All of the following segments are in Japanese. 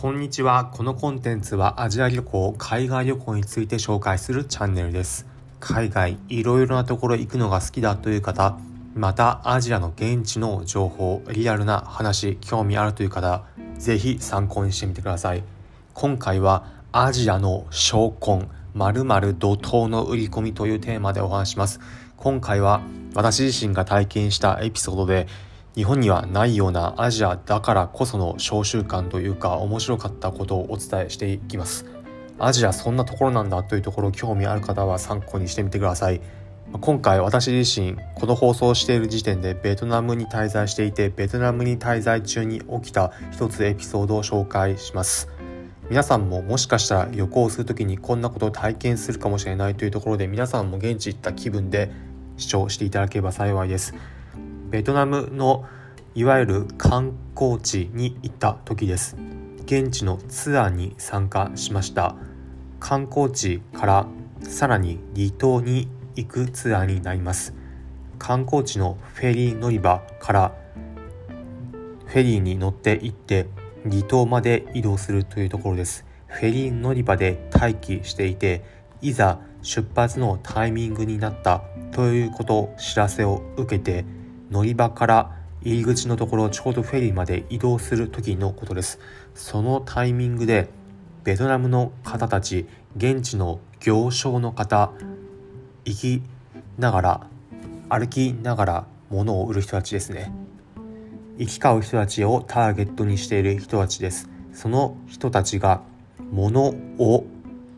こんにちは。このコンテンツはアジア旅行、海外旅行について紹介するチャンネルです。海外、いろいろなところ行くのが好きだという方、またアジアの現地の情報、リアルな話、興味あるという方、ぜひ参考にしてみてください。今回はアジアの証拠、〇〇怒涛の売り込みというテーマでお話します。今回は私自身が体験したエピソードで日本にはないようなアジアだからこその召集感というか面白かったことをお伝えしていきます。アジアそんなところなんだというところ興味ある方は参考にしてみてください。今回私自身この放送している時点でベトナムに滞在していてベトナムに滞在中に起きた一つエピソードを紹介します。皆さんももしかしたら旅行する時にこんなことを体験するかもしれないというところで皆さんも現地行った気分で視聴していただければ幸いです。ベトナムのいわゆる観光地に行った時です。現地のツアーに参加しました。観光地からさらに離島に行くツアーになります。観光地のフェリー乗り場からフェリーに乗って行って離島まで移動するというところです。フェリー乗り場で待機していていざ出発のタイミングになったということを知らせを受けて乗り場から入り口のところちょうどフェリーまで移動する時のことです。そのタイミングでベトナムの方たち現地の行商の方行きながら歩きながら物を売る人たちですね。行き交う人たちをターゲットにしている人たちです。その人たちが物を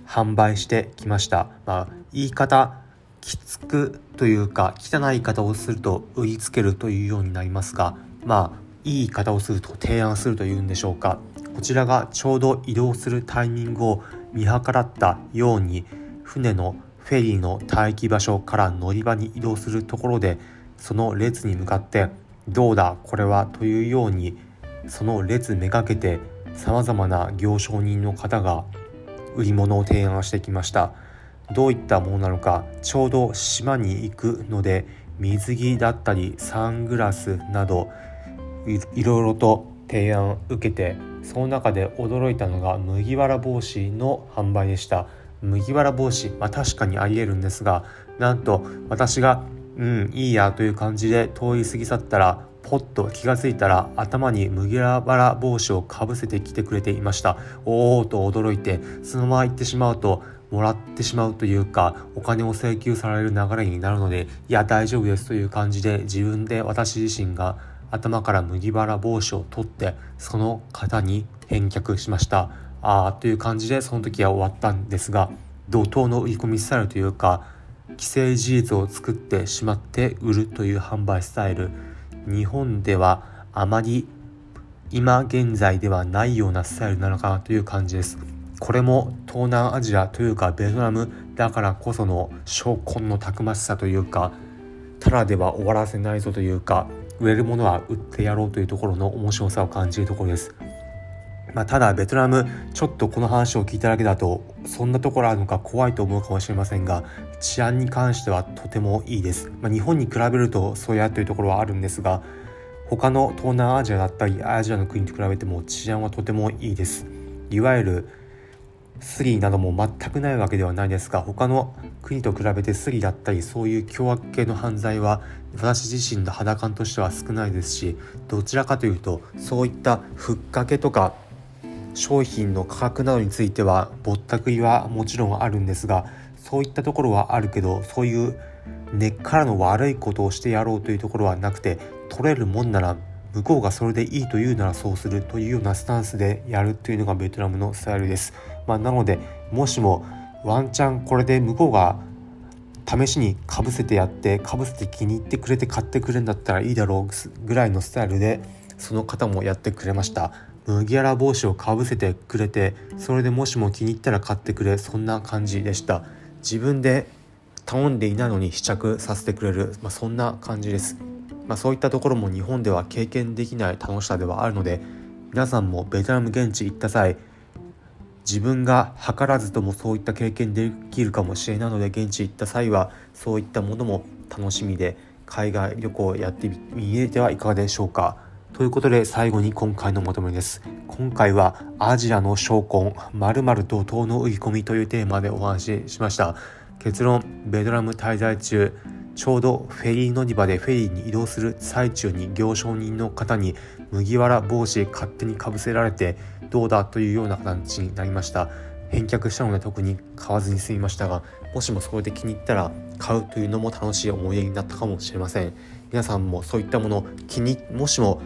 販売してきました。まあ言い方きつくというか汚い言い方をすると売りつけるというようになりますがまあいい言い方をすると提案するというんでしょうかこちらがちょうど移動するタイミングを見計らったように船のフェリーの待機場所から乗り場に移動するところでその列に向かってどうだこれはというようにその列めがけてさまざまな行商人の方が売り物を提案してきました。どういったものなのかちょうど島に行くので水着だったりサングラスなどいろいろと提案を受けてその中で驚いたのが麦わら帽子の販売でした。麦わら帽子、まあ、確かにありえるんですがなんと私がうんいいやという感じで通り過ぎ去ったらポッと気が付いたら頭に麦わら帽子をかぶせてきてくれていました。おおと驚いてそのまま行ってしまうともらってしまうというかお金を請求される流れになるのでいや大丈夫ですという感じで自分で私自身が頭から麦わら帽子を取ってその方に返却しました。ああという感じでその時は終わったんですが怒涛の売り込みスタイルというか既成事実を作ってしまって売るという販売スタイル。日本ではあまり今現在ではないようなスタイルなのかなという感じです。これも東南アジアというかベトナムだからこその証拠のたくましさというかただでは終わらせないぞというか売れるものは売ってやろうというところの面白さを感じるところです。まあ、ただベトナムちょっとこの話を聞いただけだとそんなところあるのか怖いと思うかもしれませんが治安に関してはとてもいいです、まあ、日本に比べるとそうやというところはあるんですが他の東南アジアだったりアジアの国と比べても治安はとてもいいです。いわゆるスリなども全くないわけではないですが他の国と比べてスリだったりそういう凶悪系の犯罪は私自身の肌感としては少ないですしどちらかというとそういったふっかけとか商品の価格などについてはぼったくりはもちろんあるんですがそういったところはあるけどそういう根っからの悪いことをしてやろうというところはなくて取れるもんなら向こうがそれでいいというならそうするというようなスタンスでやるというのがベトナムのスタイルです。まあ、なのでもしもワンチャンこれで向こうが試しにかぶせてやってかぶせて気に入ってくれて買ってくれるんだったらいいだろうぐらいのスタイルでその方もやってくれました麦わら帽子をかぶせてくれてそれでもしも気に入ったら買ってくれそんな感じでした。自分で頼んでいないのに試着させてくれる、まあ、そんな感じです、まあ、そういったところも日本では経験できない楽しさではあるので皆さんもベトナム現地行った際自分が図らずともそういった経験できるかもしれないので現地行った際はそういったものも楽しみで海外旅行をやってみてはいかがでしょうか。ということで最後に今回のまとめです。今回はアジアの証拠〇〇怒涛の売り込みというテーマでお話ししました。結論、ベトナム滞在中、ちょうどフェリー乗り場でフェリーに移動する最中に行商人の方に麦わら帽子勝手にかぶせられてどうだというような形になりました。返却したので特に買わずに済みましたがもしもそれで気に入ったら買うというのも楽しい思い出になったかもしれません皆さんもそういったもの気にもしも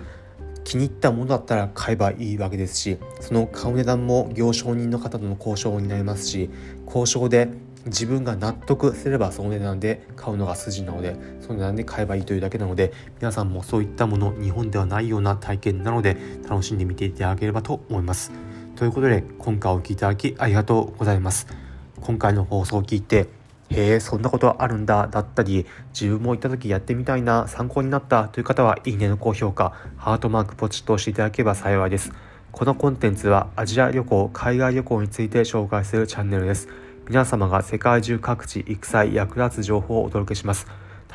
気に入ったものだったら買えばいいわけですしその買う値段も業商人の方との交渉になりますし交渉で自分が納得すればその値段で買うのが筋なのでその値段で買えばいいというだけなので皆さんもそういったもの日本ではないような体験なので楽しんでみていただければと思います。ということで今回お聴きいただきありがとうございます。今回の放送を聞いてへえそんなことあるんだだったり自分も行った時やってみたいな参考になったという方はいいねの高評価ハートマークポチッと押していただければ幸いです。このコンテンツはアジア旅行海外旅行について紹介するチャンネルです。皆様が世界中各地行く際役立つ情報をお届けします。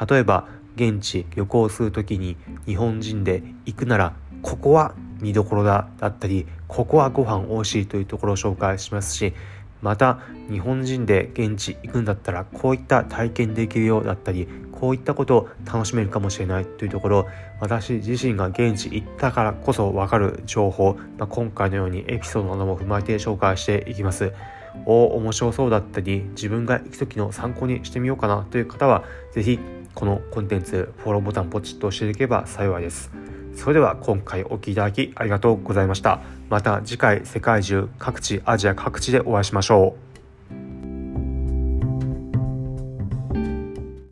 例えば現地旅行する時に日本人で行くならここは見どころだだったりここはご飯美味しいというところを紹介しますしまた日本人で現地行くんだったらこういった体験できるようだったりこういったことを楽しめるかもしれないというところ私自身が現地行ったからこそ分かる情報、まあ、今回のようにエピソードなども踏まえて紹介していきます。お面白そうだったり自分が行く時の参考にしてみようかなという方は是非このコンテンツフォローボタンポチッと押していけば幸いです。それでは今回お聴きいただきありがとうございました。また次回世界中各地アジア各地でお会いしましょう。